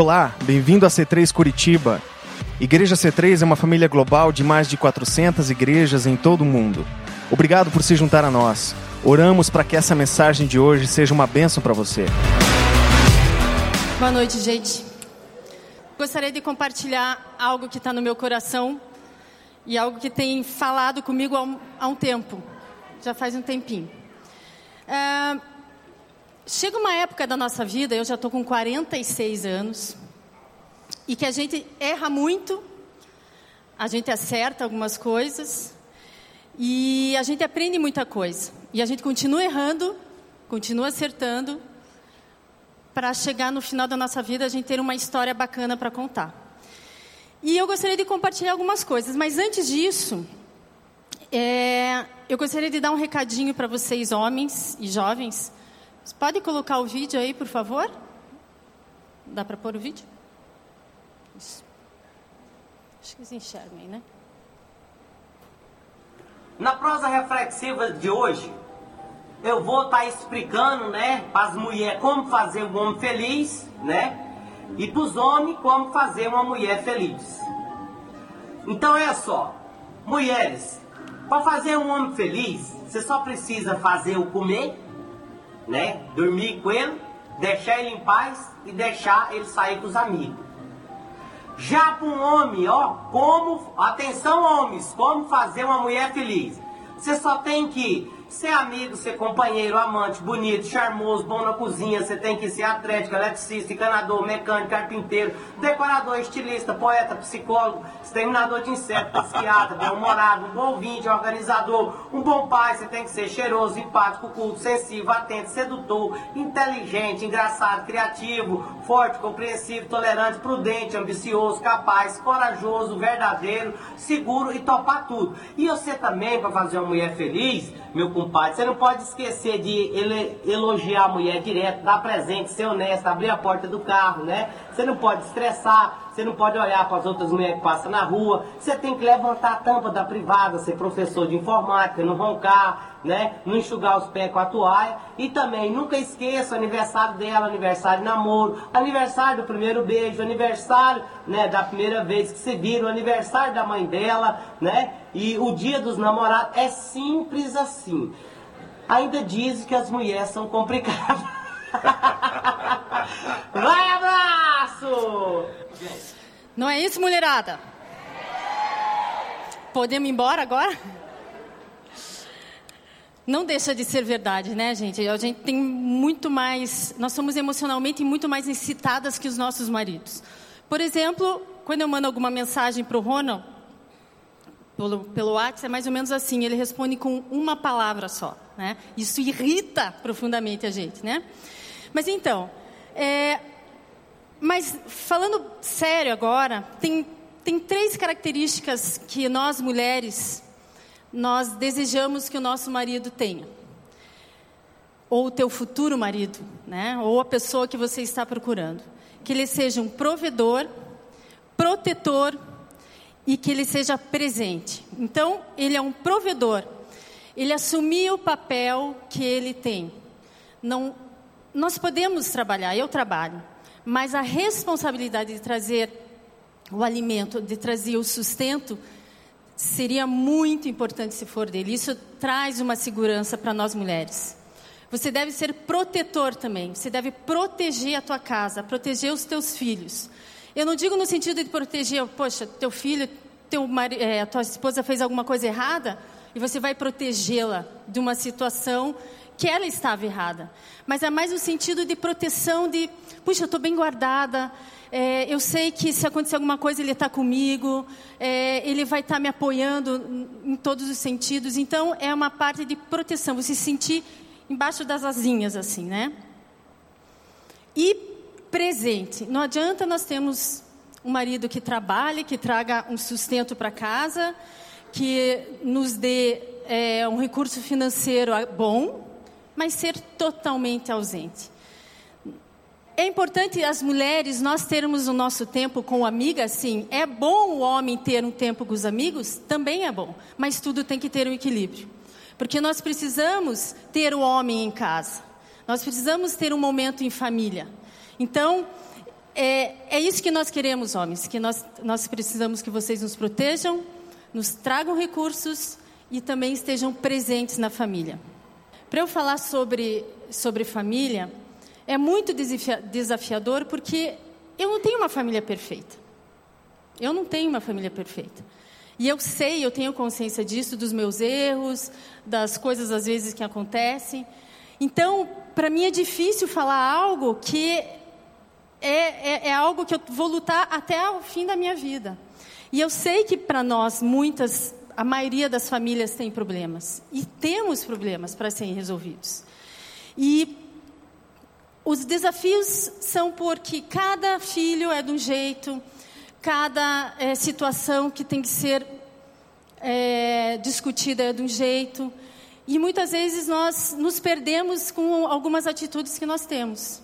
Olá, bem-vindo a C3 Curitiba. Igreja C3 é uma família global de mais de 400 igrejas em todo o mundo. Obrigado por se juntar a nós. Oramos para que essa mensagem de hoje seja uma bênção para você. Boa noite, gente. Gostaria de compartilhar algo que está no meu coração e algo que tem falado comigo há um, há um tempo, já faz um tempinho. É, chega uma época da nossa vida, eu já estou com 46 anos, e que a gente erra muito, a gente acerta algumas coisas, e a gente aprende muita coisa. E a gente continua errando, continua acertando, para chegar no final da nossa vida a gente ter uma história bacana para contar. E eu gostaria de compartilhar algumas coisas, mas antes disso, é, eu gostaria de dar um recadinho para vocês, homens e jovens. Você pode colocar o vídeo aí, por favor? Dá para pôr o vídeo? Isso. Acho que vocês enxergam aí, né? Na prosa reflexiva de hoje, eu vou estar tá explicando, né, para as mulheres como fazer um homem feliz, né? E para os homens como fazer uma mulher feliz. Então é só, mulheres, para fazer um homem feliz, você só precisa fazer o comer, né? Dormir com ele, deixar ele em paz e deixar ele sair com os amigos. Já para um homem, ó, como, atenção homens, como fazer uma mulher feliz. Você só tem que ser amigo, ser companheiro, amante, bonito, charmoso, bom na cozinha, você tem que ser atlético, eletricista, encanador, mecânico, carpinteiro, decorador, estilista, poeta, psicólogo, exterminador de insetos, psiquiatra, bem-humorado, um bom ouvinte, organizador, um bom pai, você tem que ser cheiroso, empático, culto, sensível, atento, sedutor, inteligente, engraçado, criativo, forte, compreensivo, tolerante, prudente, ambicioso, capaz, corajoso, verdadeiro, seguro e topar tudo. E você também, para fazer uma mulher feliz, meu compadre, você não pode esquecer de elogiar a mulher direto, dar presente, ser honesto, abrir a porta do carro, né? Você não pode estressar, você não pode olhar para as outras mulheres que passam na rua, você tem que levantar a tampa da privada, ser professor de informática, não roncar, né? Não enxugar os pés com a toalha. E também, nunca esqueça o aniversário dela, aniversário de namoro, aniversário do primeiro beijo, aniversário né, da primeira vez que se viram, aniversário da mãe dela, né? E o dia dos namorados é simples assim. Ainda dizem que as mulheres são complicadas. Vai, abraço! Não é isso, mulherada? Podemos ir embora agora? Não deixa de ser verdade, né, gente? A gente tem muito mais. Nós somos emocionalmente muito mais incitadas que os nossos maridos. Por exemplo, quando eu mando alguma mensagem para o Ronald, pelo, pelo WhatsApp, é mais ou menos assim: ele responde com uma palavra só. Né? Isso irrita profundamente a gente, né? Mas então, é, mas falando sério agora, tem, tem três características que nós mulheres, nós desejamos que o nosso marido tenha. Ou o teu futuro marido, né? Ou a pessoa que você está procurando. Que ele seja um provedor, protetor e que ele seja presente. Então, ele é um provedor. Ele assumir o papel que ele tem. Não, nós podemos trabalhar, eu trabalho, mas a responsabilidade de trazer o alimento, de trazer o sustento, seria muito importante se for dele. Isso traz uma segurança para nós mulheres. Você deve ser protetor também. Você deve proteger a tua casa, proteger os teus filhos. Eu não digo no sentido de proteger, poxa, teu filho, teu é, tua esposa fez alguma coisa errada e você vai protegê-la de uma situação que ela estava errada. Mas é mais no sentido de proteção, de, puxa, eu estou bem guardada, é, eu sei que se acontecer alguma coisa ele está comigo, é, ele vai estar tá me apoiando em todos os sentidos. Então é uma parte de proteção, você se sentir embaixo das asinhas assim, né? E presente. Não adianta nós termos um marido que trabalhe, que traga um sustento para casa, que nos dê é, um recurso financeiro bom, mas ser totalmente ausente. É importante as mulheres nós termos o nosso tempo com amigas, sim. É bom o homem ter um tempo com os amigos, também é bom, mas tudo tem que ter um equilíbrio. Porque nós precisamos ter o homem em casa. Nós precisamos ter um momento em família. Então, é, é isso que nós queremos, homens, que nós, nós precisamos que vocês nos protejam, nos tragam recursos e também estejam presentes na família. Para eu falar sobre, sobre família, é muito desafiador porque eu não tenho uma família perfeita. Eu não tenho uma família perfeita. E eu sei, eu tenho consciência disso, dos meus erros, das coisas às vezes que acontecem. Então, para mim é difícil falar algo que é, é, é, algo que eu vou lutar até o fim da minha vida. E eu sei que para nós, muitas, a maioria das famílias tem problemas. E temos problemas para serem resolvidos. E os desafios são porque cada filho é de um jeito, cada é, situação que tem que ser é, discutida é de um jeito. E muitas vezes nós nos perdemos com algumas atitudes que nós temos.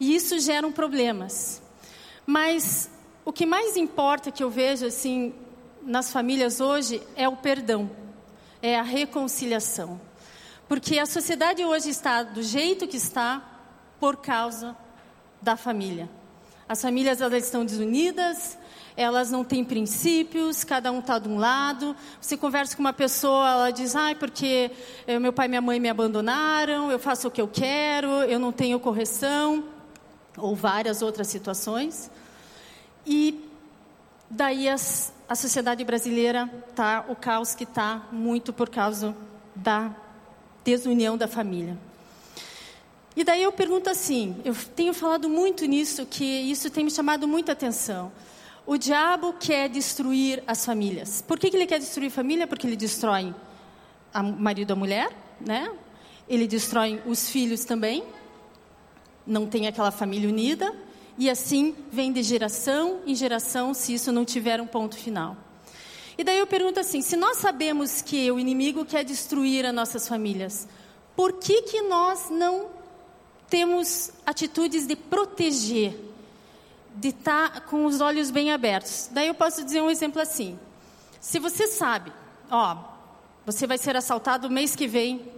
E isso gera problemas. Mas o que mais importa que eu vejo assim nas famílias hoje é o perdão, é a reconciliação. Porque a sociedade hoje está do jeito que está por causa da família. As famílias elas estão desunidas, elas não têm princípios, cada um está de um lado. Você conversa com uma pessoa, ela diz, ai, porque eh, meu pai e minha mãe me abandonaram, eu faço o que eu quero, eu não tenho correção, ou várias outras situações. E daí as, a sociedade brasileira tá o caos que está muito por causa da desunião da família. E daí eu pergunto assim, eu tenho falado muito nisso, que isso tem me chamado muita atenção. O diabo quer destruir as famílias. Por que, que ele quer destruir família? Porque ele destrói o marido e a mulher, né? Ele destrói os filhos também. Não tem aquela família unida. E assim vem de geração em geração, se isso não tiver um ponto final. E daí eu pergunto assim: se nós sabemos que o inimigo quer destruir as nossas famílias, por que, que nós não temos atitudes de proteger de estar tá com os olhos bem abertos. Daí eu posso dizer um exemplo assim: se você sabe, ó, você vai ser assaltado mês que vem,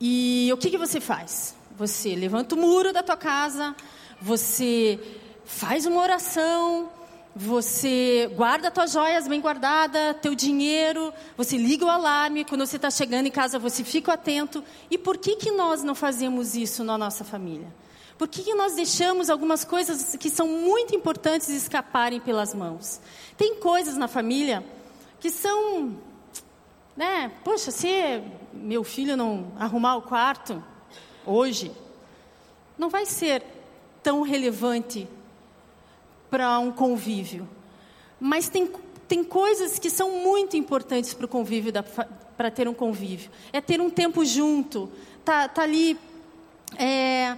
e o que, que você faz? Você levanta o muro da tua casa, você faz uma oração, você guarda tuas joias bem guardadas, teu dinheiro, você liga o alarme, quando você está chegando em casa você fica atento. E por que, que nós não fazemos isso na nossa família? Por que, que nós deixamos algumas coisas que são muito importantes escaparem pelas mãos? Tem coisas na família que são, né? Poxa, se meu filho não arrumar o quarto hoje, não vai ser tão relevante para um convívio. Mas tem, tem coisas que são muito importantes para o convívio, para ter um convívio. É ter um tempo junto, tá, tá ali é,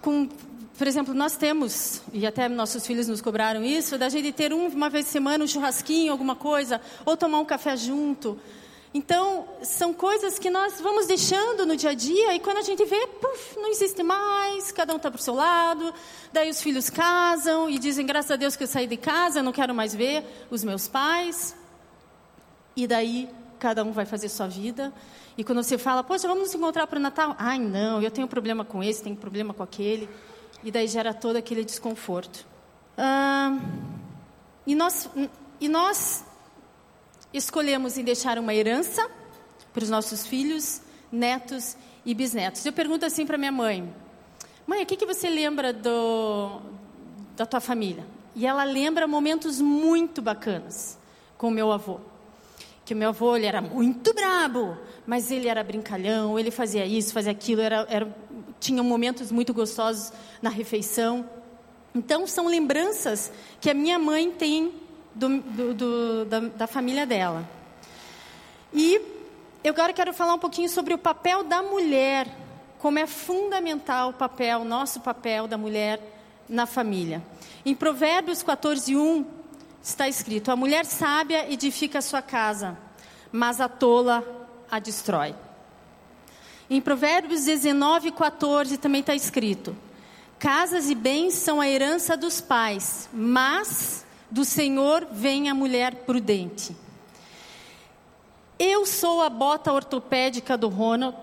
com, por exemplo, nós temos, e até nossos filhos nos cobraram isso, da gente ter um, uma vez por semana um churrasquinho, alguma coisa, ou tomar um café junto. Então, são coisas que nós vamos deixando no dia a dia e quando a gente vê, puf, não existe mais, cada um está para o seu lado. Daí os filhos casam e dizem, graças a Deus que eu saí de casa, não quero mais ver os meus pais. E daí cada um vai fazer sua vida. E quando você fala, poxa, vamos nos encontrar para o Natal. Ai, não, eu tenho problema com esse, tenho problema com aquele. E daí gera todo aquele desconforto. Ah, e, nós, e nós escolhemos em deixar uma herança para os nossos filhos, netos e bisnetos. Eu pergunto assim para minha mãe: Mãe, o que, que você lembra do, da tua família? E ela lembra momentos muito bacanas com o meu avô que o meu avô ele era muito brabo, mas ele era brincalhão, ele fazia isso, fazia aquilo, era, era, tinha momentos muito gostosos na refeição. Então, são lembranças que a minha mãe tem do, do, do, da, da família dela. E eu agora quero falar um pouquinho sobre o papel da mulher, como é fundamental o papel, nosso papel da mulher na família. Em Provérbios 14, 1, está escrito: A mulher sábia edifica a sua casa, mas a tola a destrói. Em Provérbios 19, 14 também está escrito: Casas e bens são a herança dos pais, mas do Senhor vem a mulher prudente. Eu sou a bota ortopédica do Ronald,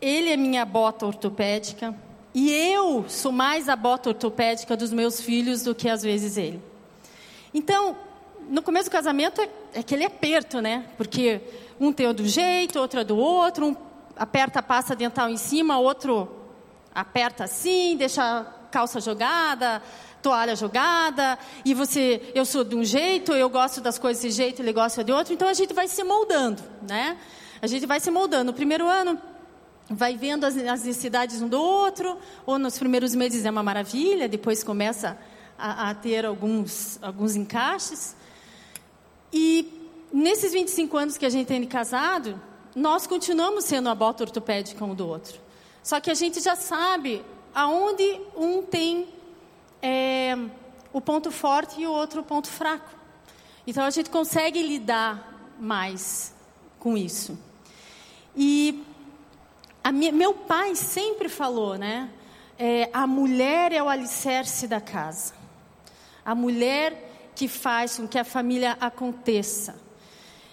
ele é minha bota ortopédica. E eu sou mais a bota ortopédica dos meus filhos do que às vezes ele. Então, no começo do casamento é, é aquele aperto, né? Porque um tem do jeito, outro é do outro, um aperta a pasta dental em cima, outro aperta assim, deixa a calça jogada, toalha jogada, e você, eu sou de um jeito, eu gosto das coisas desse jeito, ele gosta de outro, então a gente vai se moldando, né? A gente vai se moldando. No primeiro ano, vai vendo as, as necessidades um do outro, ou nos primeiros meses é uma maravilha, depois começa a, a ter alguns, alguns encaixes. E nesses 25 anos que a gente tem de casado, nós continuamos sendo a bota ortopédica um do outro. Só que a gente já sabe aonde um tem é, o ponto forte e o outro ponto fraco. Então a gente consegue lidar mais com isso. E minha, meu pai sempre falou, né? É, a mulher é o alicerce da casa. A mulher que faz com que a família aconteça.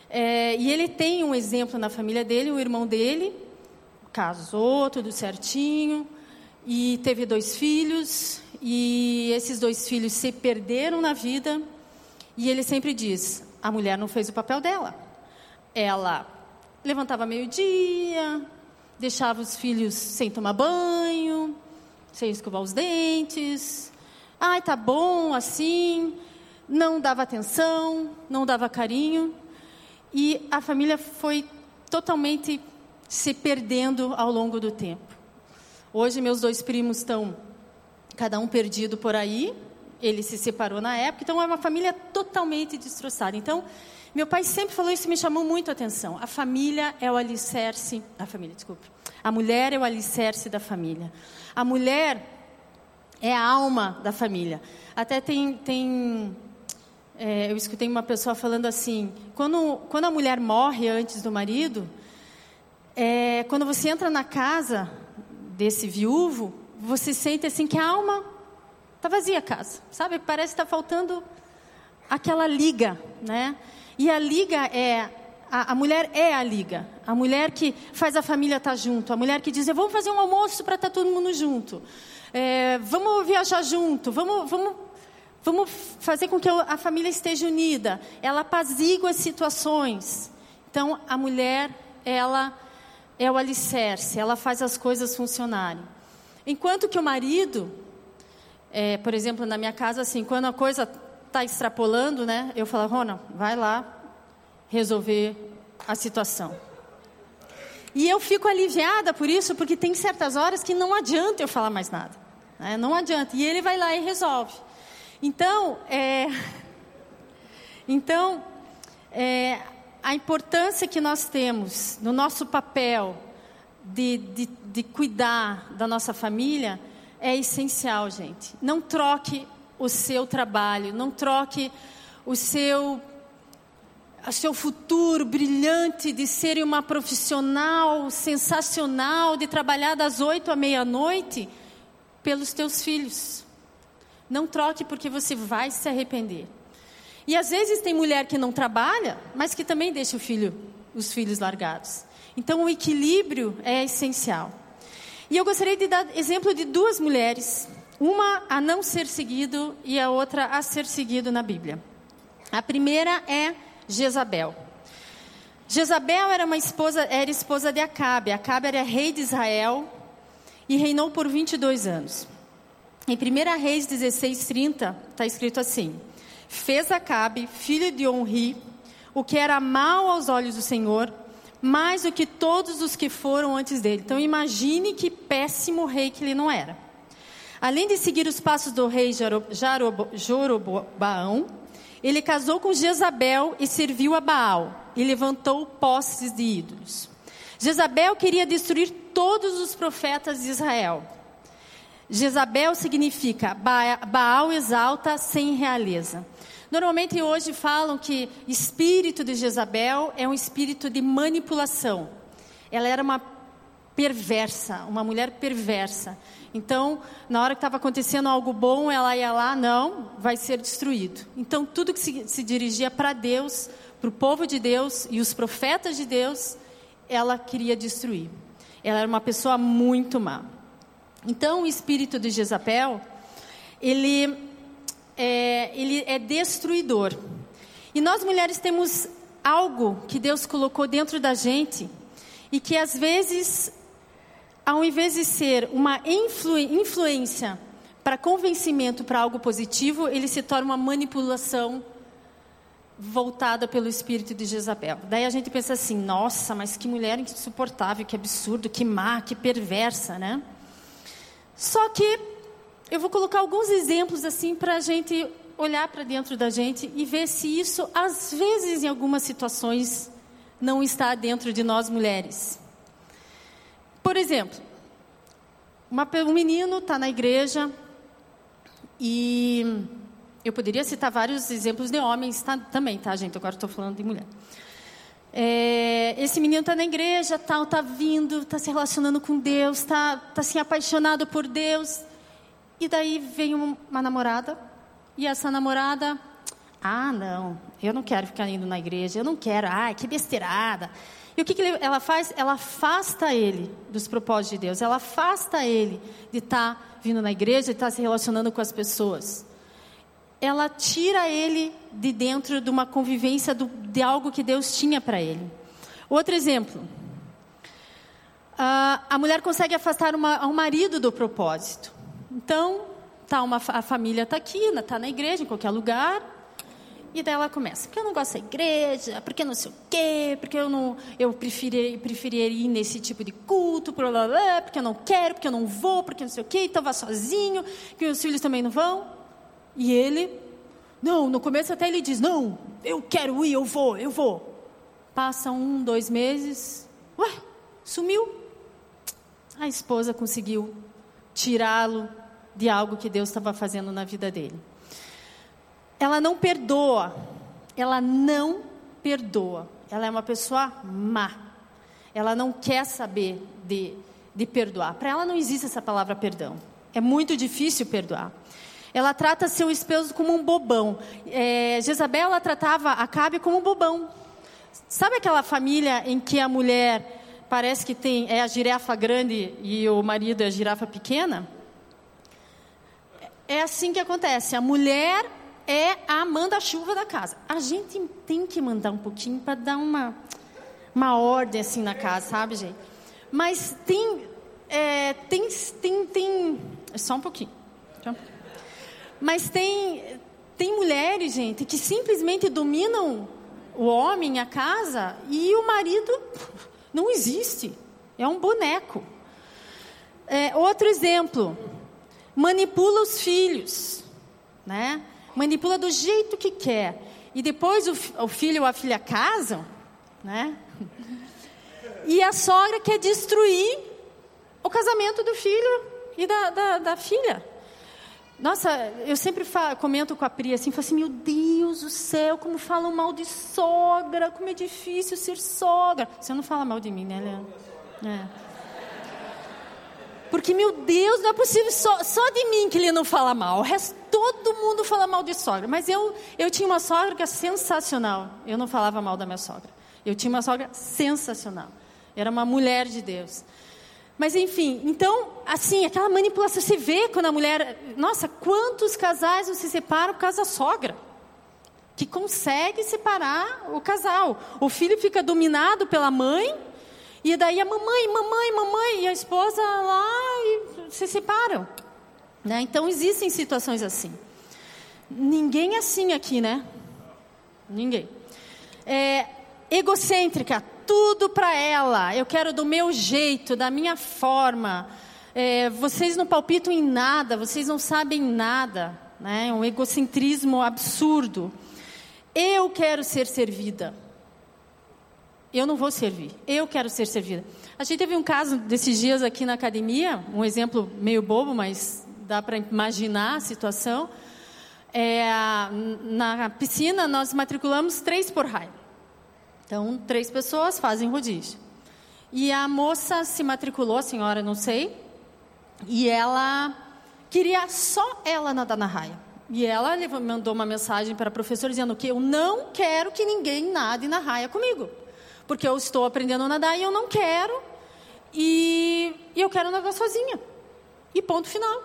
É, e ele tem um exemplo na família dele, o irmão dele casou, tudo certinho, e teve dois filhos, e esses dois filhos se perderam na vida, e ele sempre diz: a mulher não fez o papel dela. Ela levantava meio-dia, deixava os filhos sem tomar banho, sem escovar os dentes. Ai, tá bom assim. Não dava atenção, não dava carinho. E a família foi totalmente se perdendo ao longo do tempo. Hoje meus dois primos estão cada um perdido por aí. Ele se separou na época, então é uma família totalmente destroçada. Então, meu pai sempre falou isso e me chamou muito a atenção. A família é o alicerce, a família, desculpe. A mulher é o alicerce da família. A mulher é a alma da família. Até tem, tem é, eu escutei uma pessoa falando assim: quando, quando a mulher morre antes do marido, é, quando você entra na casa desse viúvo, você sente assim que a alma está vazia a casa, sabe? Parece que está faltando aquela liga, né? E a liga é a, a, mulher é a liga, a mulher que faz a família estar tá junto, a mulher que diz: vamos fazer um almoço para estar tá todo mundo junto, é, vamos viajar junto, vamos, vamos Vamos fazer com que a família esteja unida. Ela apazigua as situações. Então, a mulher, ela é o alicerce, ela faz as coisas funcionarem. Enquanto que o marido, é, por exemplo, na minha casa, assim, quando a coisa está extrapolando, né, eu falo, Rona, vai lá resolver a situação. E eu fico aliviada por isso, porque tem certas horas que não adianta eu falar mais nada. Né? Não adianta. E ele vai lá e resolve. Então, é, então é, a importância que nós temos no nosso papel de, de, de cuidar da nossa família é essencial, gente. Não troque o seu trabalho, não troque o seu o seu futuro brilhante de ser uma profissional sensacional, de trabalhar das oito à meia-noite, pelos teus filhos. Não troque porque você vai se arrepender. E às vezes tem mulher que não trabalha, mas que também deixa filho, os filhos largados. Então o equilíbrio é essencial. E eu gostaria de dar exemplo de duas mulheres, uma a não ser seguido e a outra a ser seguido na Bíblia. A primeira é Jezabel. Jezabel era uma esposa, era esposa de Acabe. Acabe era rei de Israel e reinou por 22 anos. Em 1 Reis 16:30 está escrito assim: Fez Acabe, filho de Onri, o que era mal aos olhos do Senhor, mais do que todos os que foram antes dele. Então imagine que péssimo rei que ele não era. Além de seguir os passos do rei Joroboão, ele casou com Jezabel e serviu a Baal e levantou postes de ídolos. Jezabel queria destruir todos os profetas de Israel. Jezabel significa Baal exalta sem realeza. Normalmente hoje falam que espírito de Jezabel é um espírito de manipulação. Ela era uma perversa, uma mulher perversa. Então, na hora que estava acontecendo algo bom, ela ia lá, não, vai ser destruído. Então, tudo que se, se dirigia para Deus, para o povo de Deus e os profetas de Deus, ela queria destruir. Ela era uma pessoa muito má. Então, o espírito de Jezabel, ele é, ele é destruidor. E nós mulheres temos algo que Deus colocou dentro da gente e que às vezes, ao invés de ser uma influ, influência para convencimento para algo positivo, ele se torna uma manipulação voltada pelo espírito de Jezabel. Daí a gente pensa assim: nossa, mas que mulher insuportável, que absurdo, que má, que perversa, né? Só que eu vou colocar alguns exemplos assim para a gente olhar para dentro da gente e ver se isso, às vezes, em algumas situações, não está dentro de nós mulheres. Por exemplo, uma, um menino está na igreja e eu poderia citar vários exemplos de homens tá, também, tá, gente? Agora estou falando de mulher. É, esse menino está na igreja, tal, está vindo, está se relacionando com Deus, está tá, se apaixonado por Deus. E daí vem uma namorada, e essa namorada, ah, não, eu não quero ficar indo na igreja, eu não quero, ai, que besteirada. E o que, que ela faz? Ela afasta ele dos propósitos de Deus, ela afasta ele de estar tá vindo na igreja, de estar tá se relacionando com as pessoas ela tira ele de dentro de uma convivência do, de algo que Deus tinha para ele. Outro exemplo. Uh, a mulher consegue afastar uma, um marido do propósito. Então, tá uma, a família está aqui, está na igreja, em qualquer lugar. E daí ela começa, porque eu não gosto da igreja, porque não sei o quê, porque eu não, eu preferi, preferiria ir nesse tipo de culto, blá, blá, blá, porque eu não quero, porque eu não vou, porque não sei o quê, então vá sozinho, que meus filhos também não vão. E ele, não, no começo até ele diz: Não, eu quero ir, eu vou, eu vou. Passa um, dois meses, ué, sumiu. A esposa conseguiu tirá-lo de algo que Deus estava fazendo na vida dele. Ela não perdoa, ela não perdoa. Ela é uma pessoa má. Ela não quer saber de, de perdoar. Para ela não existe essa palavra perdão. É muito difícil perdoar. Ela trata seu esposo como um bobão. É, Jezabel ela tratava Acabe como um bobão. Sabe aquela família em que a mulher parece que tem é a girafa grande e o marido é a girafa pequena? É assim que acontece. A mulher é a manda-chuva da casa. A gente tem que mandar um pouquinho para dar uma, uma ordem assim na casa, sabe, gente? Mas tem, é, tem, tem, tem, só um pouquinho. Mas tem, tem mulheres, gente, que simplesmente dominam o homem, a casa, e o marido não existe. É um boneco. É, outro exemplo, manipula os filhos, né? Manipula do jeito que quer. E depois o, o filho ou a filha casam, né? E a sogra quer destruir o casamento do filho e da, da, da filha. Nossa, eu sempre falo, comento com a Pri assim, falo assim, meu Deus do céu, como falam mal de sogra, como é difícil ser sogra. Você não fala mal de mim, né, Leandro? É. Porque, meu Deus, não é possível, só, só de mim que ele não fala mal. O resto, todo mundo fala mal de sogra. Mas eu, eu tinha uma sogra que é sensacional. Eu não falava mal da minha sogra. Eu tinha uma sogra sensacional. Era uma mulher de Deus. Mas enfim, então, assim, aquela manipulação, você vê quando a mulher. Nossa, quantos casais se separam por causa da sogra? Que consegue separar o casal. O filho fica dominado pela mãe, e daí a mamãe, mamãe, mamãe, e a esposa lá e se separam. Né? Então, existem situações assim. Ninguém é assim aqui, né? Ninguém. É, egocêntrica, tudo para ela. Eu quero do meu jeito, da minha forma. É, vocês não palpitam em nada, vocês não sabem nada. Né? Um egocentrismo absurdo. Eu quero ser servida. Eu não vou servir. Eu quero ser servida. A gente teve um caso desses dias aqui na academia, um exemplo meio bobo, mas dá para imaginar a situação. É, na piscina, nós matriculamos três por raio. Então, três pessoas fazem rodízio. E a moça se matriculou, a senhora, não sei, e ela queria só ela nadar na raia. E ela mandou uma mensagem para a professora dizendo que eu não quero que ninguém nade na raia comigo. Porque eu estou aprendendo a nadar e eu não quero. E, e eu quero nadar sozinha. E ponto final.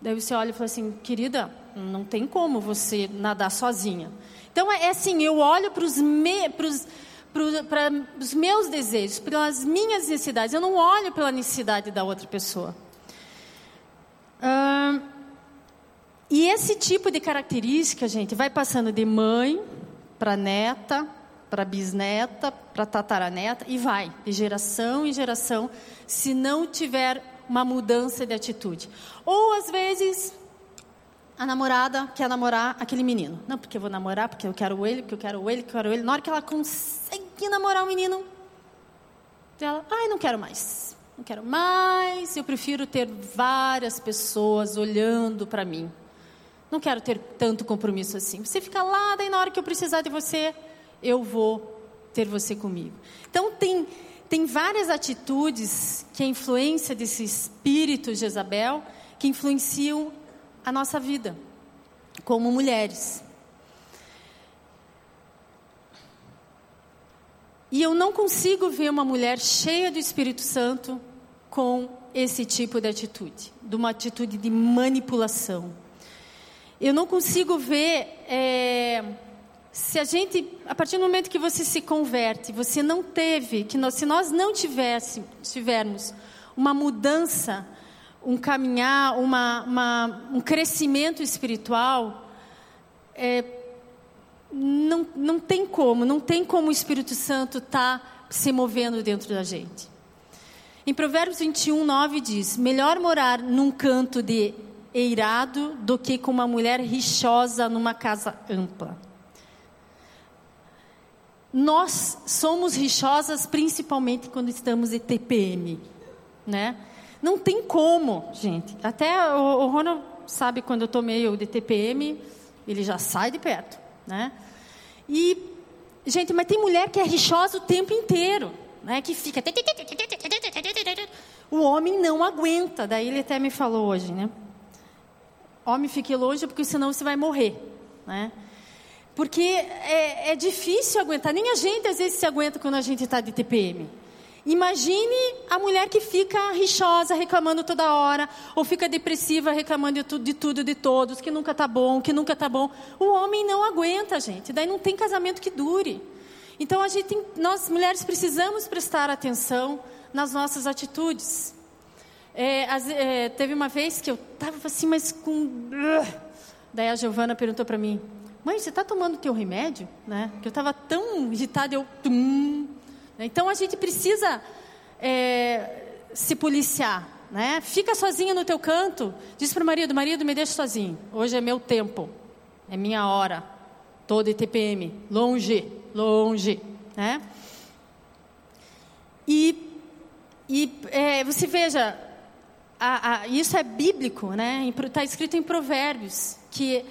Daí você olha e fala assim, querida, não tem como você nadar sozinha. Então é, é assim, eu olho para os me, meus desejos, pelas minhas necessidades. Eu não olho pela necessidade da outra pessoa. e esse tipo de característica, gente, vai passando de mãe para neta, para bisneta, para tataraneta e vai de geração em geração, se não tiver uma mudança de atitude. Ou às vezes a namorada quer namorar aquele menino. Não, porque eu vou namorar, porque eu quero ele, porque eu quero ele, porque eu quero ele. Na hora que ela consegue namorar o menino, ela, ai, não quero mais. Não quero mais. Eu prefiro ter várias pessoas olhando para mim. Não quero ter tanto compromisso assim. Você fica lá, daí na hora que eu precisar de você, eu vou ter você comigo. Então tem tem várias atitudes que a influência desse espírito de Jezabel que influenciam a nossa vida como mulheres. E eu não consigo ver uma mulher cheia do Espírito Santo com esse tipo de atitude, de uma atitude de manipulação. Eu não consigo ver é, se a gente, a partir do momento que você se converte, você não teve, que nós, se nós não tivesse, tivermos uma mudança, um caminhar, uma, uma um crescimento espiritual, é, não, não tem como, não tem como o Espírito Santo estar tá se movendo dentro da gente. Em Provérbios 21, 9 diz: Melhor morar num canto de eirado do que com uma mulher rixosa numa casa ampla. Nós somos rixosas principalmente quando estamos em TPM, né? Não tem como, gente. Até o, o Ronald sabe quando eu tô meio de TPM, ele já sai de perto, né? E, gente, mas tem mulher que é rixosa o tempo inteiro, né? Que fica... O homem não aguenta. Daí ele até me falou hoje, né? Homem, fique longe porque senão você vai morrer, né? Porque é, é difícil aguentar. Nem a gente às vezes se aguenta quando a gente está de TPM. Imagine a mulher que fica rixosa, reclamando toda hora, ou fica depressiva, reclamando de tudo, de tudo, de todos, que nunca está bom, que nunca está bom. O homem não aguenta, gente. Daí não tem casamento que dure. Então a gente, nós mulheres precisamos prestar atenção nas nossas atitudes. É, as, é, teve uma vez que eu estava assim, mas com. Daí a Giovana perguntou para mim: mãe, você está tomando teu remédio? Né? Que eu estava tão irritada, eu... Tum. Então, a gente precisa é, se policiar. Né? Fica sozinha no teu canto. Diz para o marido, marido, me deixa sozinho. Hoje é meu tempo. É minha hora. Todo TPM. Longe, longe. Né? E, e é, você veja, a, a, isso é bíblico, né? Está escrito em Provérbios, que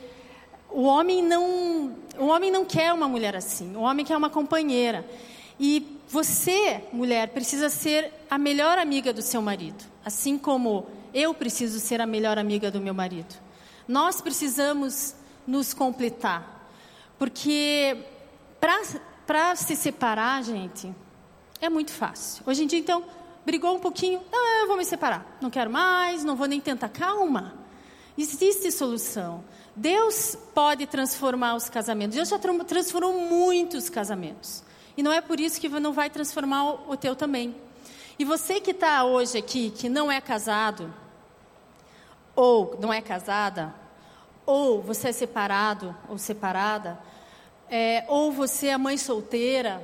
o homem não, o homem não quer uma mulher assim. O homem quer uma companheira. E você, mulher, precisa ser a melhor amiga do seu marido, assim como eu preciso ser a melhor amiga do meu marido. Nós precisamos nos completar, porque para se separar, gente, é muito fácil. Hoje em dia, então, brigou um pouquinho, ah, eu vou me separar, não quero mais, não vou nem tentar. Calma, existe solução. Deus pode transformar os casamentos. Deus já transformou muitos casamentos. E não é por isso que não vai transformar o teu também. E você que está hoje aqui, que não é casado, ou não é casada, ou você é separado ou separada, é, ou você é mãe solteira,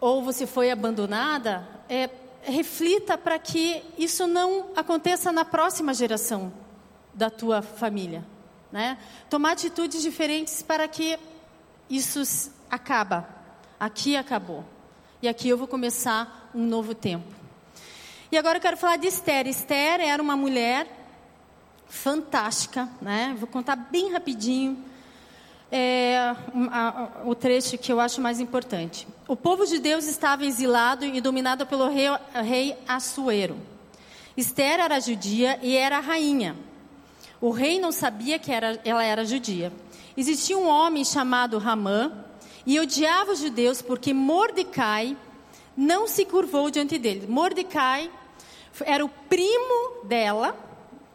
ou você foi abandonada, é, reflita para que isso não aconteça na próxima geração da tua família, né? Tomar atitudes diferentes para que isso acaba. Aqui acabou. E aqui eu vou começar um novo tempo. E agora eu quero falar de Esther. Esther era uma mulher fantástica, né? Vou contar bem rapidinho é, a, o trecho que eu acho mais importante. O povo de Deus estava exilado e dominado pelo rei, rei Assuero. Esther era judia e era rainha. O rei não sabia que era, ela era judia. Existia um homem chamado Ramã e odiava os judeus porque Mordecai não se curvou diante dele. Mordecai Era o primo dela,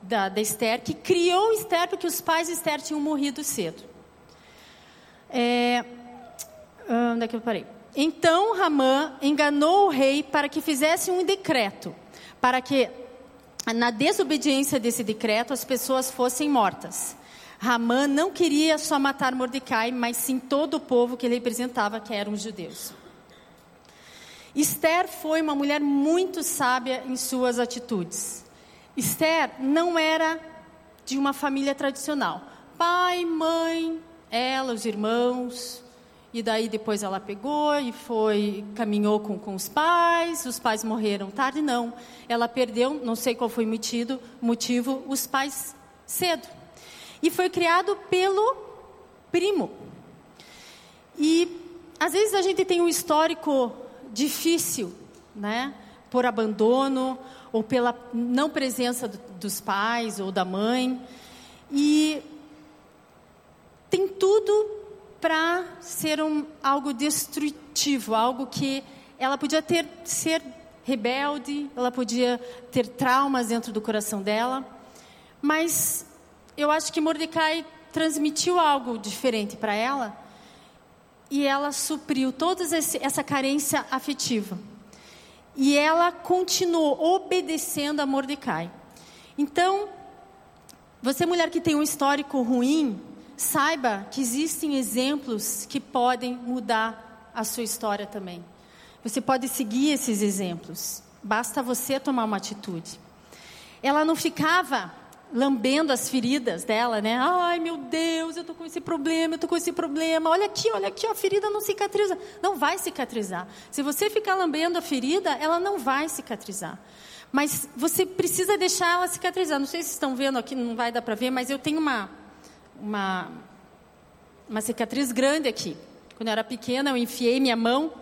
da, da Esther, que criou Esther porque os pais de Esther tinham morrido cedo. É, onde é que eu parei? Então Ramã enganou o rei para que fizesse um decreto, para que na desobediência desse decreto as pessoas fossem mortas. Ramã não queria só matar Mordecai, mas sim todo o povo que ele representava, que eram os judeus. Esther foi uma mulher muito sábia em suas atitudes. Esther não era de uma família tradicional. Pai, mãe, ela, os irmãos, e daí depois ela pegou e foi, caminhou com, com os pais, os pais morreram tarde, não. Ela perdeu, não sei qual foi o motivo, motivo os pais cedo. E foi criado pelo primo. E às vezes a gente tem um histórico difícil, né? Por abandono ou pela não presença do, dos pais ou da mãe. E tem tudo para ser um, algo destrutivo, algo que ela podia ter ser rebelde, ela podia ter traumas dentro do coração dela, mas eu acho que Mordecai transmitiu algo diferente para ela e ela supriu toda essa carência afetiva. E ela continuou obedecendo a Mordecai. Então, você mulher que tem um histórico ruim, Saiba que existem exemplos que podem mudar a sua história também. Você pode seguir esses exemplos. Basta você tomar uma atitude. Ela não ficava lambendo as feridas dela, né? Ai, meu Deus, eu tô com esse problema, eu tô com esse problema. Olha aqui, olha aqui, a ferida não cicatriza. Não vai cicatrizar. Se você ficar lambendo a ferida, ela não vai cicatrizar. Mas você precisa deixar ela cicatrizar. Não sei se estão vendo aqui, não vai dar para ver, mas eu tenho uma uma, uma cicatriz grande aqui. Quando eu era pequena, eu enfiei minha mão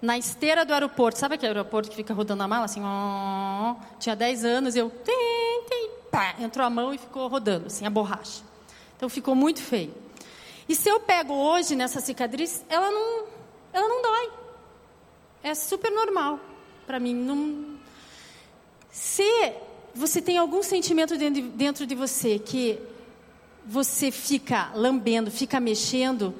na esteira do aeroporto. Sabe aquele aeroporto que fica rodando a mala assim? Tinha 10 anos, eu pá, entrou a mão e ficou rodando assim a borracha. Então ficou muito feio. E se eu pego hoje nessa cicatriz, ela não, ela não dói. É super normal para mim. Não... Se você tem algum sentimento dentro de, dentro de você que você fica lambendo, fica mexendo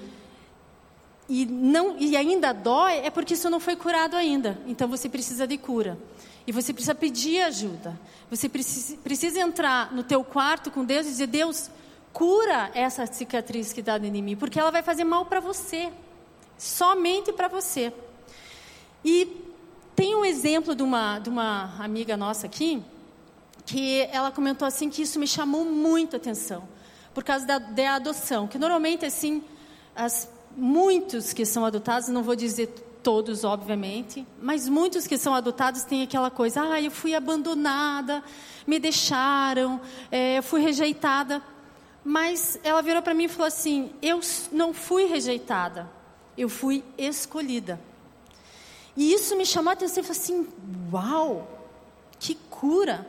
e não e ainda dói, é porque isso não foi curado ainda. Então você precisa de cura. E você precisa pedir ajuda. Você precisa, precisa entrar no teu quarto com Deus e dizer: Deus, cura essa cicatriz que dentro de mim, porque ela vai fazer mal para você, somente para você. E tem um exemplo de uma, de uma amiga nossa aqui, que ela comentou assim que isso me chamou muito a atenção por causa da, da adoção, que normalmente assim, as, muitos que são adotados, não vou dizer todos, obviamente, mas muitos que são adotados têm aquela coisa, ah, eu fui abandonada, me deixaram, é, eu fui rejeitada. Mas ela virou para mim e falou assim: eu não fui rejeitada, eu fui escolhida. E isso me chamou a atenção. Eu falei assim: uau, que cura!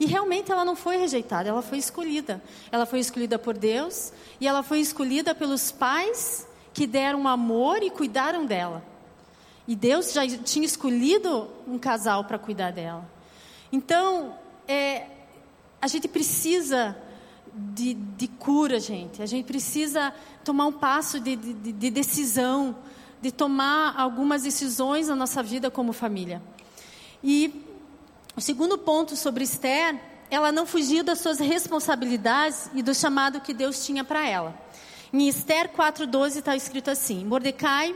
E realmente ela não foi rejeitada, ela foi escolhida. Ela foi escolhida por Deus e ela foi escolhida pelos pais que deram amor e cuidaram dela. E Deus já tinha escolhido um casal para cuidar dela. Então, é, a gente precisa de, de, cura, gente. A gente precisa tomar um passo de, de, de decisão, de tomar algumas decisões na nossa vida como família. E o segundo ponto sobre Esther, ela não fugiu das suas responsabilidades e do chamado que Deus tinha para ela. Em Esther 4,12 está escrito assim: Mordecai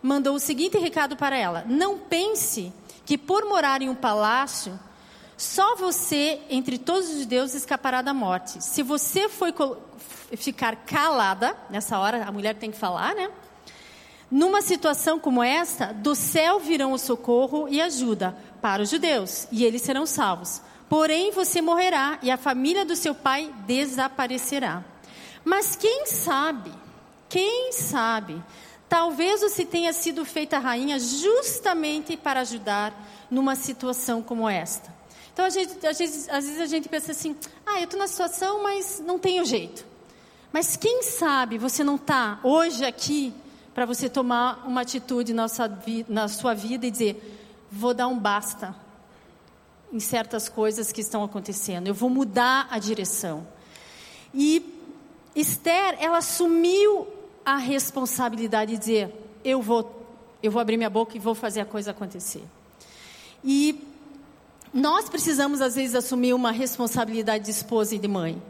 mandou o seguinte recado para ela: Não pense que por morar em um palácio, só você, entre todos os judeus, escapará da morte. Se você for ficar calada, nessa hora a mulher tem que falar, né? Numa situação como esta, do céu virão o socorro e ajuda para os judeus, e eles serão salvos. Porém, você morrerá e a família do seu pai desaparecerá. Mas quem sabe, quem sabe, talvez você tenha sido feita rainha justamente para ajudar numa situação como esta. Então, a gente, às, vezes, às vezes a gente pensa assim: ah, eu estou na situação, mas não tenho jeito. Mas quem sabe você não está hoje aqui para você tomar uma atitude na sua, na sua vida e dizer: vou dar um basta. em certas coisas que estão acontecendo. Eu vou mudar a direção. E Esther, ela assumiu a responsabilidade de dizer: eu vou, eu vou abrir minha boca e vou fazer a coisa acontecer. E nós precisamos às vezes assumir uma responsabilidade de esposa e de mãe.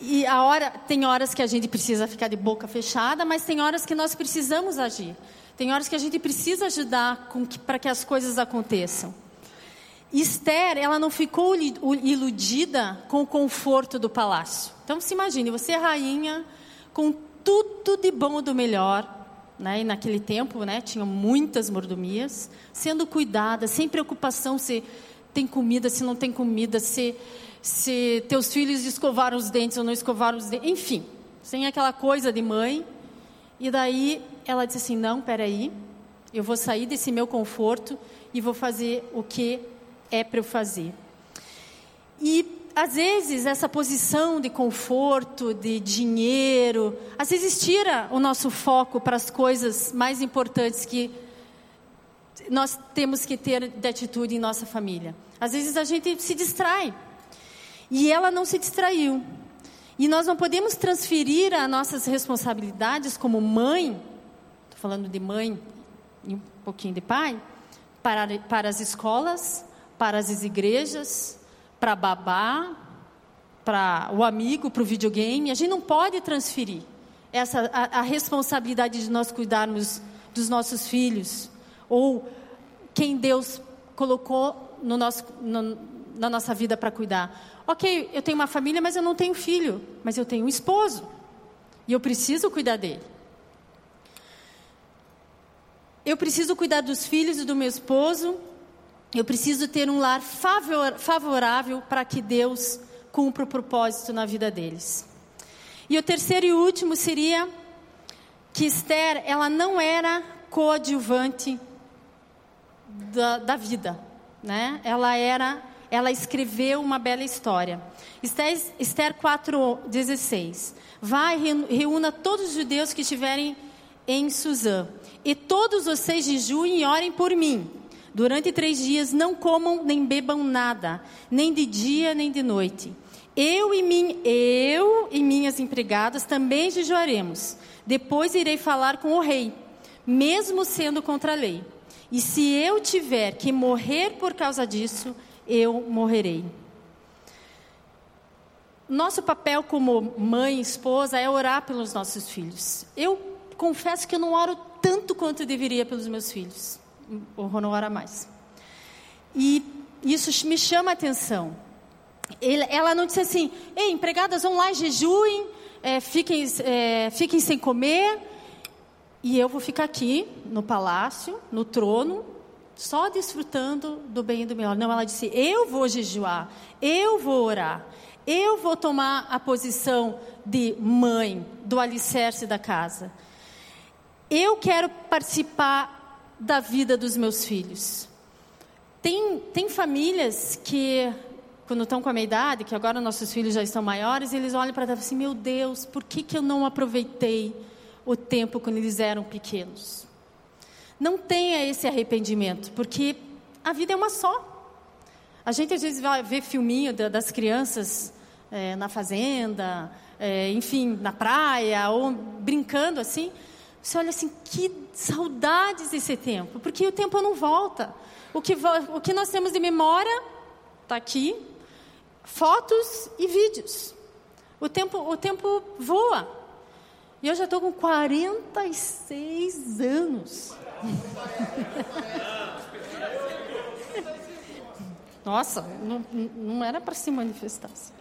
E a hora, tem horas que a gente precisa ficar de boca fechada, mas tem horas que nós precisamos agir. Tem horas que a gente precisa ajudar para que as coisas aconteçam. Esther, ela não ficou iludida com o conforto do palácio. Então, se imagine, você é rainha com tudo de bom do melhor, né? E naquele tempo, né, tinha muitas mordomias, sendo cuidada, sem preocupação se tem comida, se não tem comida, se se teus filhos escovaram os dentes ou não escovaram os dentes, enfim, sem aquela coisa de mãe. E daí ela disse assim: "Não, peraí, eu vou sair desse meu conforto e vou fazer o que é para eu fazer. E às vezes essa posição de conforto, de dinheiro, às vezes tira o nosso foco para as coisas mais importantes que nós temos que ter de atitude em nossa família. Às vezes a gente se distrai. E ela não se distraiu. E nós não podemos transferir as nossas responsabilidades como mãe, falando de mãe e um pouquinho de pai, para, para as escolas, para as igrejas, para babá, para o amigo, para o videogame. A gente não pode transferir essa a, a, responsabilidade de nós cuidarmos dos nossos filhos ou quem Deus colocou no nosso, no, na nossa vida para cuidar. Ok, eu tenho uma família, mas eu não tenho filho, mas eu tenho um esposo e eu preciso cuidar dele. Eu preciso cuidar dos filhos e do meu esposo eu preciso ter um lar favor, favorável para que Deus cumpra o propósito na vida deles. E o terceiro e último seria que Esther, ela não era coadjuvante da, da vida, né? Ela era, ela escreveu uma bela história. Esther, Esther 4:16. Vai reúna todos os judeus que estiverem em Suzã, e todos vocês jejuem e orem por mim Durante três dias não comam nem bebam nada, nem de dia nem de noite. Eu e, min, eu e minhas empregadas também jejuaremos. Depois irei falar com o rei, mesmo sendo contra a lei. E se eu tiver que morrer por causa disso, eu morrerei. Nosso papel como mãe esposa é orar pelos nossos filhos. Eu confesso que eu não oro tanto quanto eu deveria pelos meus filhos o não ora mais. E isso me chama a atenção. Ele, ela não disse assim, ei, empregadas vão lá jejuem, é, fiquem, é, fiquem sem comer, e eu vou ficar aqui no palácio, no trono, só desfrutando do bem e do melhor. Não, ela disse, eu vou jejuar, eu vou orar, eu vou tomar a posição de mãe, do alicerce da casa. Eu quero participar da vida dos meus filhos. Tem, tem famílias que, quando estão com a minha idade, que agora nossos filhos já estão maiores, eles olham para trás e assim: meu Deus, por que, que eu não aproveitei o tempo quando eles eram pequenos? Não tenha esse arrependimento, porque a vida é uma só. A gente às vezes vai ver filminho das crianças é, na fazenda, é, enfim, na praia, ou brincando assim. Você olha assim, que saudades desse tempo, porque o tempo não volta. O que, o que nós temos de memória está aqui, fotos e vídeos. O tempo, o tempo voa. E eu já estou com 46 anos. Nossa, não, não era para se manifestar. Assim.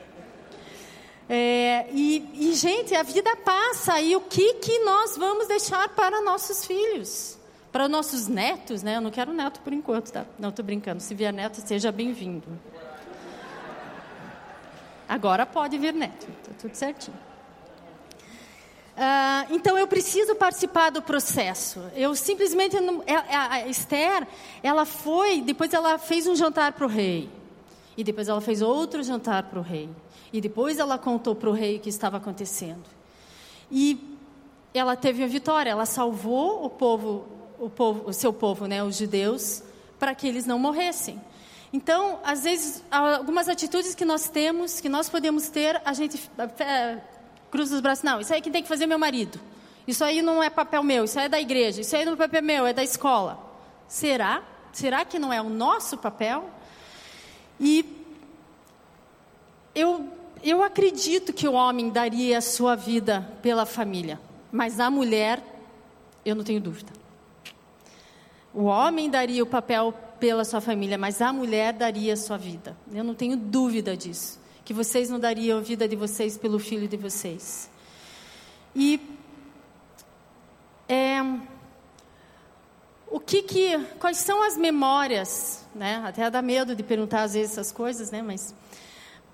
É, e, e, gente, a vida passa e o que, que nós vamos deixar para nossos filhos? Para nossos netos, né? Eu não quero neto por enquanto, tá? Não, estou brincando. Se vier neto, seja bem-vindo. Agora pode vir neto, está tudo certinho. Uh, então eu preciso participar do processo. Eu simplesmente não, a, é, é, a Esther, ela foi, depois ela fez um jantar para o rei e depois ela fez outro jantar para o rei. E depois ela contou para o rei o que estava acontecendo. E ela teve a vitória, ela salvou o povo, o, povo, o seu povo, né, os judeus, para que eles não morressem. Então, às vezes, algumas atitudes que nós temos, que nós podemos ter, a gente é, cruza os braços. Não, isso aí que tem que fazer meu marido. Isso aí não é papel meu, isso aí é da igreja. Isso aí não é papel meu, é da escola. Será? Será que não é o nosso papel? E eu, eu acredito que o homem daria a sua vida pela família, mas a mulher, eu não tenho dúvida. O homem daria o papel pela sua família, mas a mulher daria a sua vida. Eu não tenho dúvida disso. Que vocês não dariam a vida de vocês pelo filho de vocês. E é, o que que, quais são as memórias, né? Até dá medo de perguntar às vezes essas coisas, né? Mas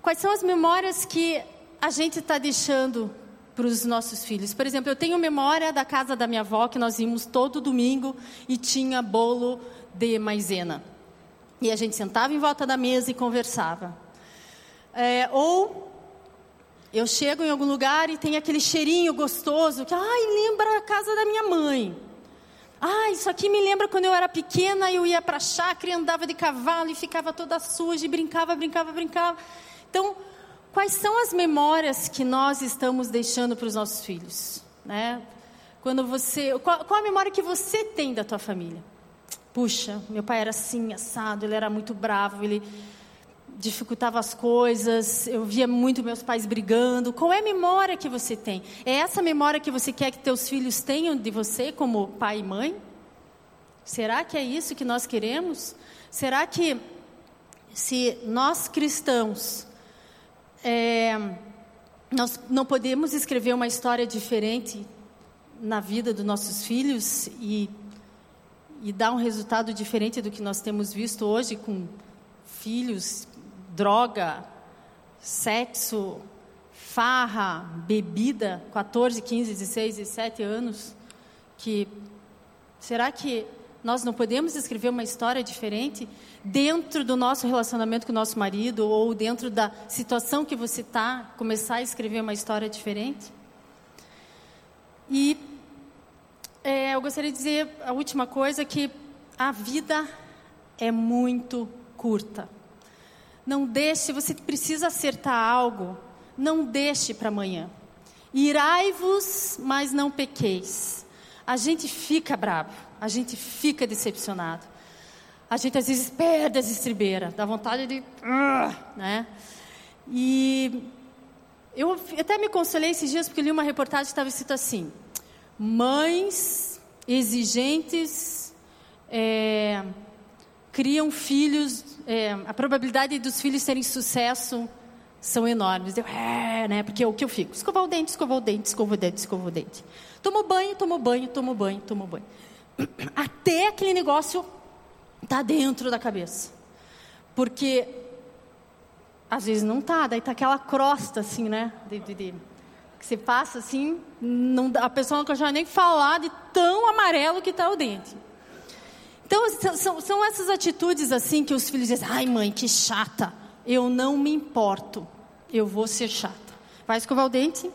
quais são as memórias que a gente está deixando para os nossos filhos. Por exemplo, eu tenho memória da casa da minha avó que nós íamos todo domingo e tinha bolo de maisena. E a gente sentava em volta da mesa e conversava. É, ou eu chego em algum lugar e tem aquele cheirinho gostoso que, ai, lembra a casa da minha mãe. Ah, isso aqui me lembra quando eu era pequena, eu ia para a chácara e andava de cavalo e ficava toda suja e brincava, brincava, brincava. Então, Quais são as memórias que nós estamos deixando para os nossos filhos? Né? Quando você, qual, qual a memória que você tem da tua família? Puxa, meu pai era assim, assado, ele era muito bravo, ele dificultava as coisas, eu via muito meus pais brigando. Qual é a memória que você tem? É essa memória que você quer que teus filhos tenham de você como pai e mãe? Será que é isso que nós queremos? Será que se nós cristãos é, nós não podemos escrever uma história diferente na vida dos nossos filhos e, e dar um resultado diferente do que nós temos visto hoje com filhos, droga, sexo, farra, bebida, 14, 15, 16, 17 anos, que será que nós não podemos escrever uma história diferente dentro do nosso relacionamento com o nosso marido ou dentro da situação que você está, começar a escrever uma história diferente? E é, eu gostaria de dizer a última coisa que a vida é muito curta. Não deixe, você precisa acertar algo, não deixe para amanhã. Irai-vos, mas não pequeis. A gente fica bravo a gente fica decepcionado. A gente às vezes perde as estribeiras, dá vontade de. Né? E eu até me consolei esses dias porque li uma reportagem que estava escrito assim: mães exigentes é, criam filhos, é, a probabilidade dos filhos terem sucesso são enormes. Eu, é, né? Porque o que eu fico? Escovar o dente, escovar o dente, escovar o dente, escovar o dente. Tomo banho, tomo banho, tomo banho, tomo banho até aquele negócio tá dentro da cabeça. Porque às vezes não tá, daí tá aquela crosta assim, né? De, de, de, que você passa assim, não, a pessoa não consegue nem falar de tão amarelo que está o dente. Então, são, são essas atitudes assim que os filhos dizem: ai mãe, que chata, eu não me importo, eu vou ser chata. Vai escovar o dente,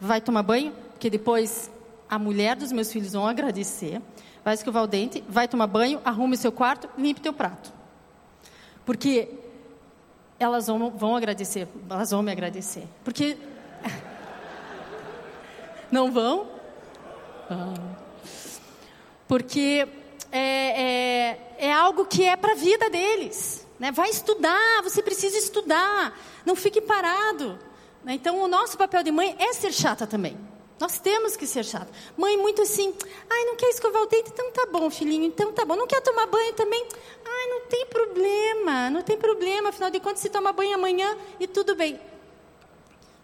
vai tomar banho, porque depois a mulher dos meus filhos vão agradecer vai escovar o dente, vai tomar banho, arrume seu quarto, limpe teu prato. Porque elas vão, vão agradecer, elas vão me agradecer. Porque. Não vão? Ah. Porque é, é, é algo que é para a vida deles. Né? Vai estudar, você precisa estudar, não fique parado. Né? Então, o nosso papel de mãe é ser chata também. Nós temos que ser chato. Mãe, muito assim, ai, não quer escovar o dente? Então tá bom, filhinho, então tá bom. Não quer tomar banho também? Ai, não tem problema, não tem problema. Afinal de contas, se toma banho amanhã e tudo bem.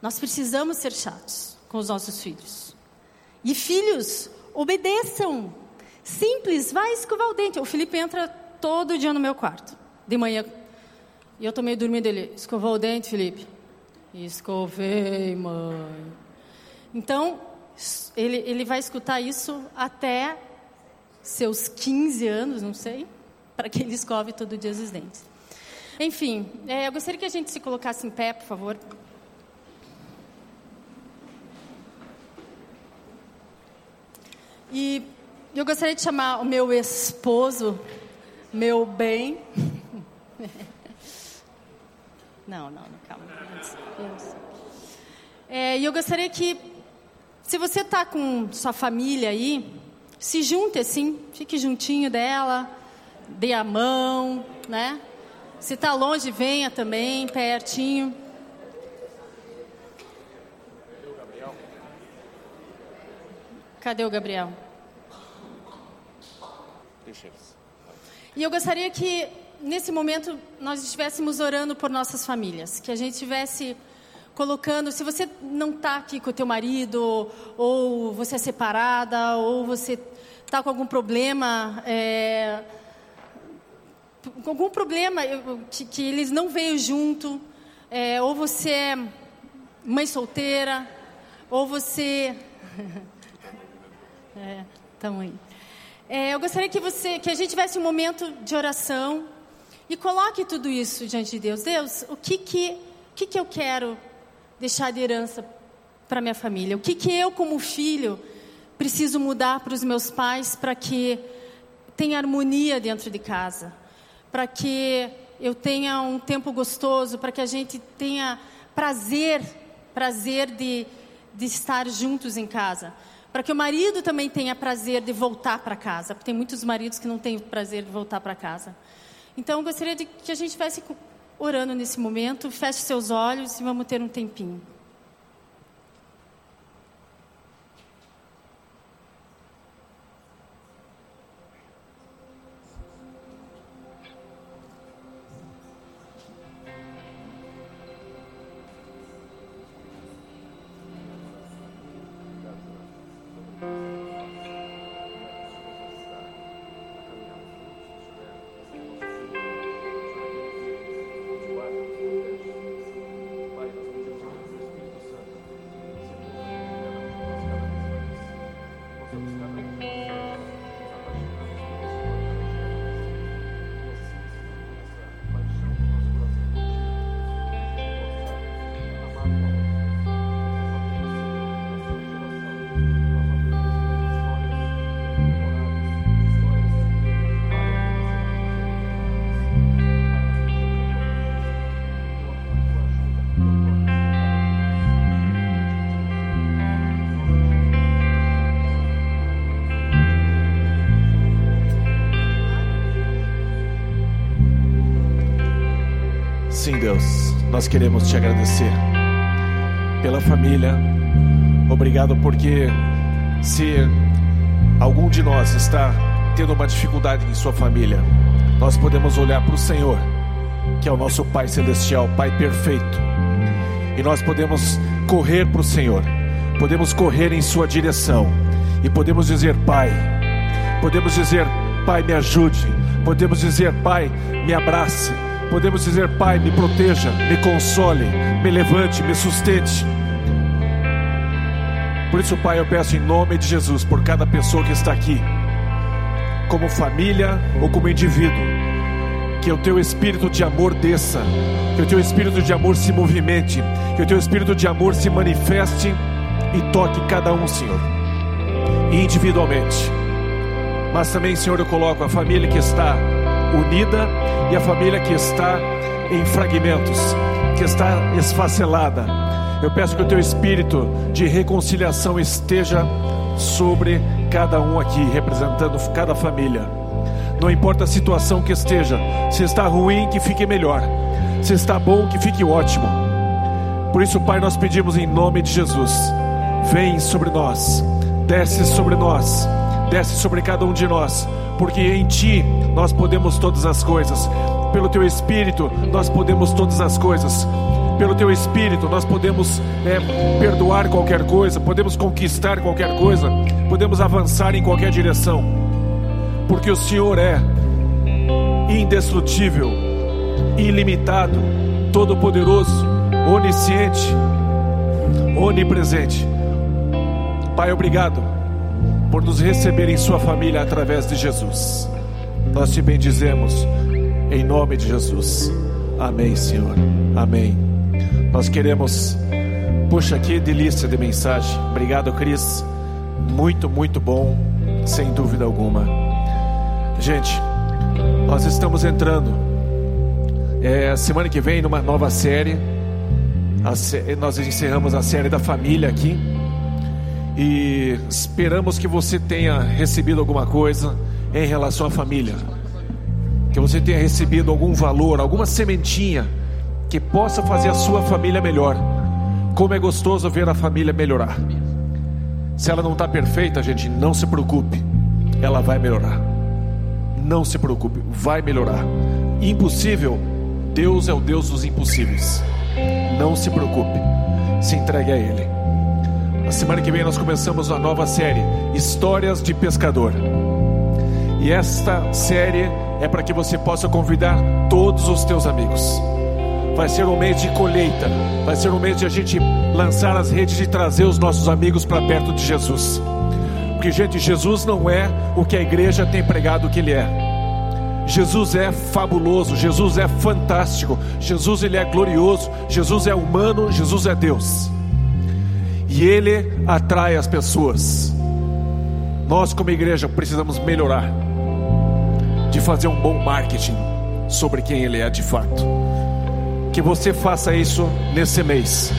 Nós precisamos ser chatos com os nossos filhos. E filhos, obedeçam. Simples, vai escovar o dente. O Felipe entra todo dia no meu quarto, de manhã. E eu tô meio dormindo, ele, escovou o dente, Felipe? Escovei, mãe. Então, ele, ele vai escutar isso até seus 15 anos, não sei, para que ele escove todo dia os dentes. Enfim, é, eu gostaria que a gente se colocasse em pé, por favor. E eu gostaria de chamar o meu esposo, meu bem. Não, não, não calma. É, e eu gostaria que, se você está com sua família aí, se junte assim, fique juntinho dela, dê a mão, né? Se está longe, venha também, pertinho. Cadê o Gabriel? E eu gostaria que, nesse momento, nós estivéssemos orando por nossas famílias. Que a gente estivesse colocando... Se você não está aqui com o teu marido, ou você é separada, ou você está com algum problema... É, algum problema que, que, eles não veio junto, é, ou você é mãe solteira, ou você É, aí. É, eu gostaria que você, que a gente tivesse um momento de oração e coloque tudo isso diante de Deus. Deus, o que que, o que, que eu quero deixar de herança para minha família? O que que eu, como filho, preciso mudar para os meus pais para que tenha harmonia dentro de casa, para que eu tenha um tempo gostoso, para que a gente tenha prazer, prazer de, de estar juntos em casa para que o marido também tenha prazer de voltar para casa, porque tem muitos maridos que não têm prazer de voltar para casa. Então, eu gostaria de que a gente estivesse orando nesse momento, feche seus olhos e vamos ter um tempinho. Deus, nós queremos te agradecer pela família. Obrigado porque se algum de nós está tendo uma dificuldade em sua família, nós podemos olhar para o Senhor, que é o nosso Pai celestial, Pai perfeito, e nós podemos correr para o Senhor, podemos correr em Sua direção e podemos dizer: Pai, podemos dizer: Pai, me ajude, podemos dizer: Pai, me abrace Podemos dizer, Pai, me proteja, me console, me levante, me sustente. Por isso, Pai, eu peço em nome de Jesus, por cada pessoa que está aqui, como família ou como indivíduo, que o teu espírito de amor desça, que o teu espírito de amor se movimente, que o teu espírito de amor se manifeste e toque cada um, Senhor, individualmente. Mas também, Senhor, eu coloco a família que está unida e a família que está em fragmentos, que está esfacelada. Eu peço que o teu espírito de reconciliação esteja sobre cada um aqui, representando cada família. Não importa a situação que esteja, se está ruim, que fique melhor, se está bom, que fique ótimo. Por isso, Pai, nós pedimos em nome de Jesus: vem sobre nós, desce sobre nós, desce sobre cada um de nós porque em Ti nós podemos todas as coisas. Pelo Teu Espírito nós podemos todas as coisas. Pelo Teu Espírito nós podemos é, perdoar qualquer coisa, podemos conquistar qualquer coisa, podemos avançar em qualquer direção, porque o Senhor é indestrutível, ilimitado, todo-poderoso, onisciente, onipresente. Pai, obrigado por nos receber em Sua família através de Jesus. Nós te bendizemos em nome de Jesus. Amém, Senhor. Amém. Nós queremos. Puxa, que delícia de mensagem. Obrigado, Cris. Muito, muito bom, sem dúvida alguma. Gente, nós estamos entrando É, semana que vem, numa nova série, sé nós encerramos a série da família aqui. E esperamos que você tenha recebido alguma coisa em relação à família. Que você tenha recebido algum valor, alguma sementinha que possa fazer a sua família melhor. Como é gostoso ver a família melhorar. Se ela não está perfeita, gente, não se preocupe, ela vai melhorar. Não se preocupe, vai melhorar. Impossível, Deus é o Deus dos impossíveis. Não se preocupe, se entregue a Ele. A semana que vem nós começamos uma nova série, Histórias de Pescador. E esta série é para que você possa convidar todos os teus amigos. Vai ser um mês de colheita, vai ser um mês de a gente lançar as redes e trazer os nossos amigos para perto de Jesus. Porque, gente, Jesus não é o que a igreja tem pregado que ele é. Jesus é fabuloso, Jesus é fantástico, Jesus ele é glorioso, Jesus é humano, Jesus é Deus. E ele atrai as pessoas. Nós como igreja precisamos melhorar de fazer um bom marketing sobre quem ele é de fato. Que você faça isso nesse mês.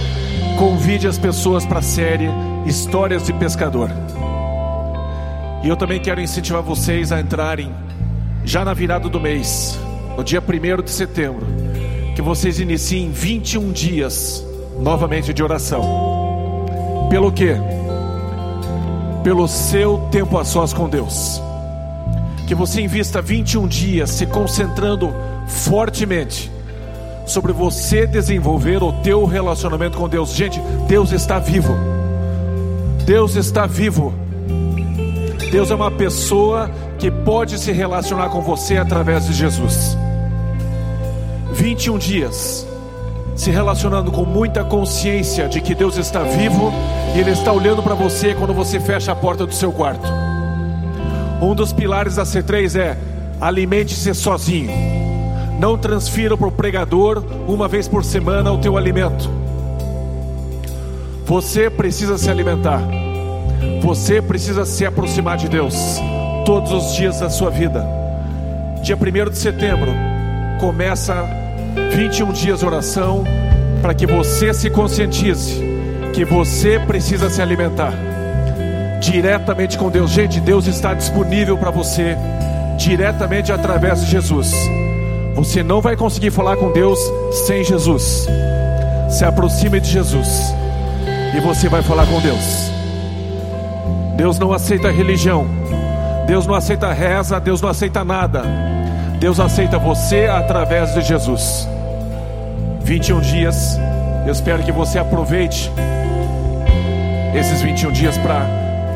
Convide as pessoas para a série Histórias de Pescador. E eu também quero incentivar vocês a entrarem já na virada do mês, no dia 1 de setembro, que vocês iniciem 21 dias novamente de oração. Pelo quê? Pelo seu tempo a sós com Deus. Que você invista 21 dias se concentrando fortemente sobre você desenvolver o teu relacionamento com Deus. Gente, Deus está vivo. Deus está vivo. Deus é uma pessoa que pode se relacionar com você através de Jesus. 21 dias se relacionando com muita consciência de que Deus está vivo e Ele está olhando para você quando você fecha a porta do seu quarto. Um dos pilares da C3 é alimente-se sozinho. Não transfira para o pregador uma vez por semana o teu alimento. Você precisa se alimentar. Você precisa se aproximar de Deus todos os dias da sua vida. Dia 1 de setembro começa 21 dias de oração para que você se conscientize que você precisa se alimentar diretamente com Deus. Gente, Deus está disponível para você diretamente através de Jesus. Você não vai conseguir falar com Deus sem Jesus. Se aproxime de Jesus e você vai falar com Deus. Deus não aceita religião. Deus não aceita reza, Deus não aceita nada. Deus aceita você através de Jesus. 21 dias. Eu espero que você aproveite esses 21 dias para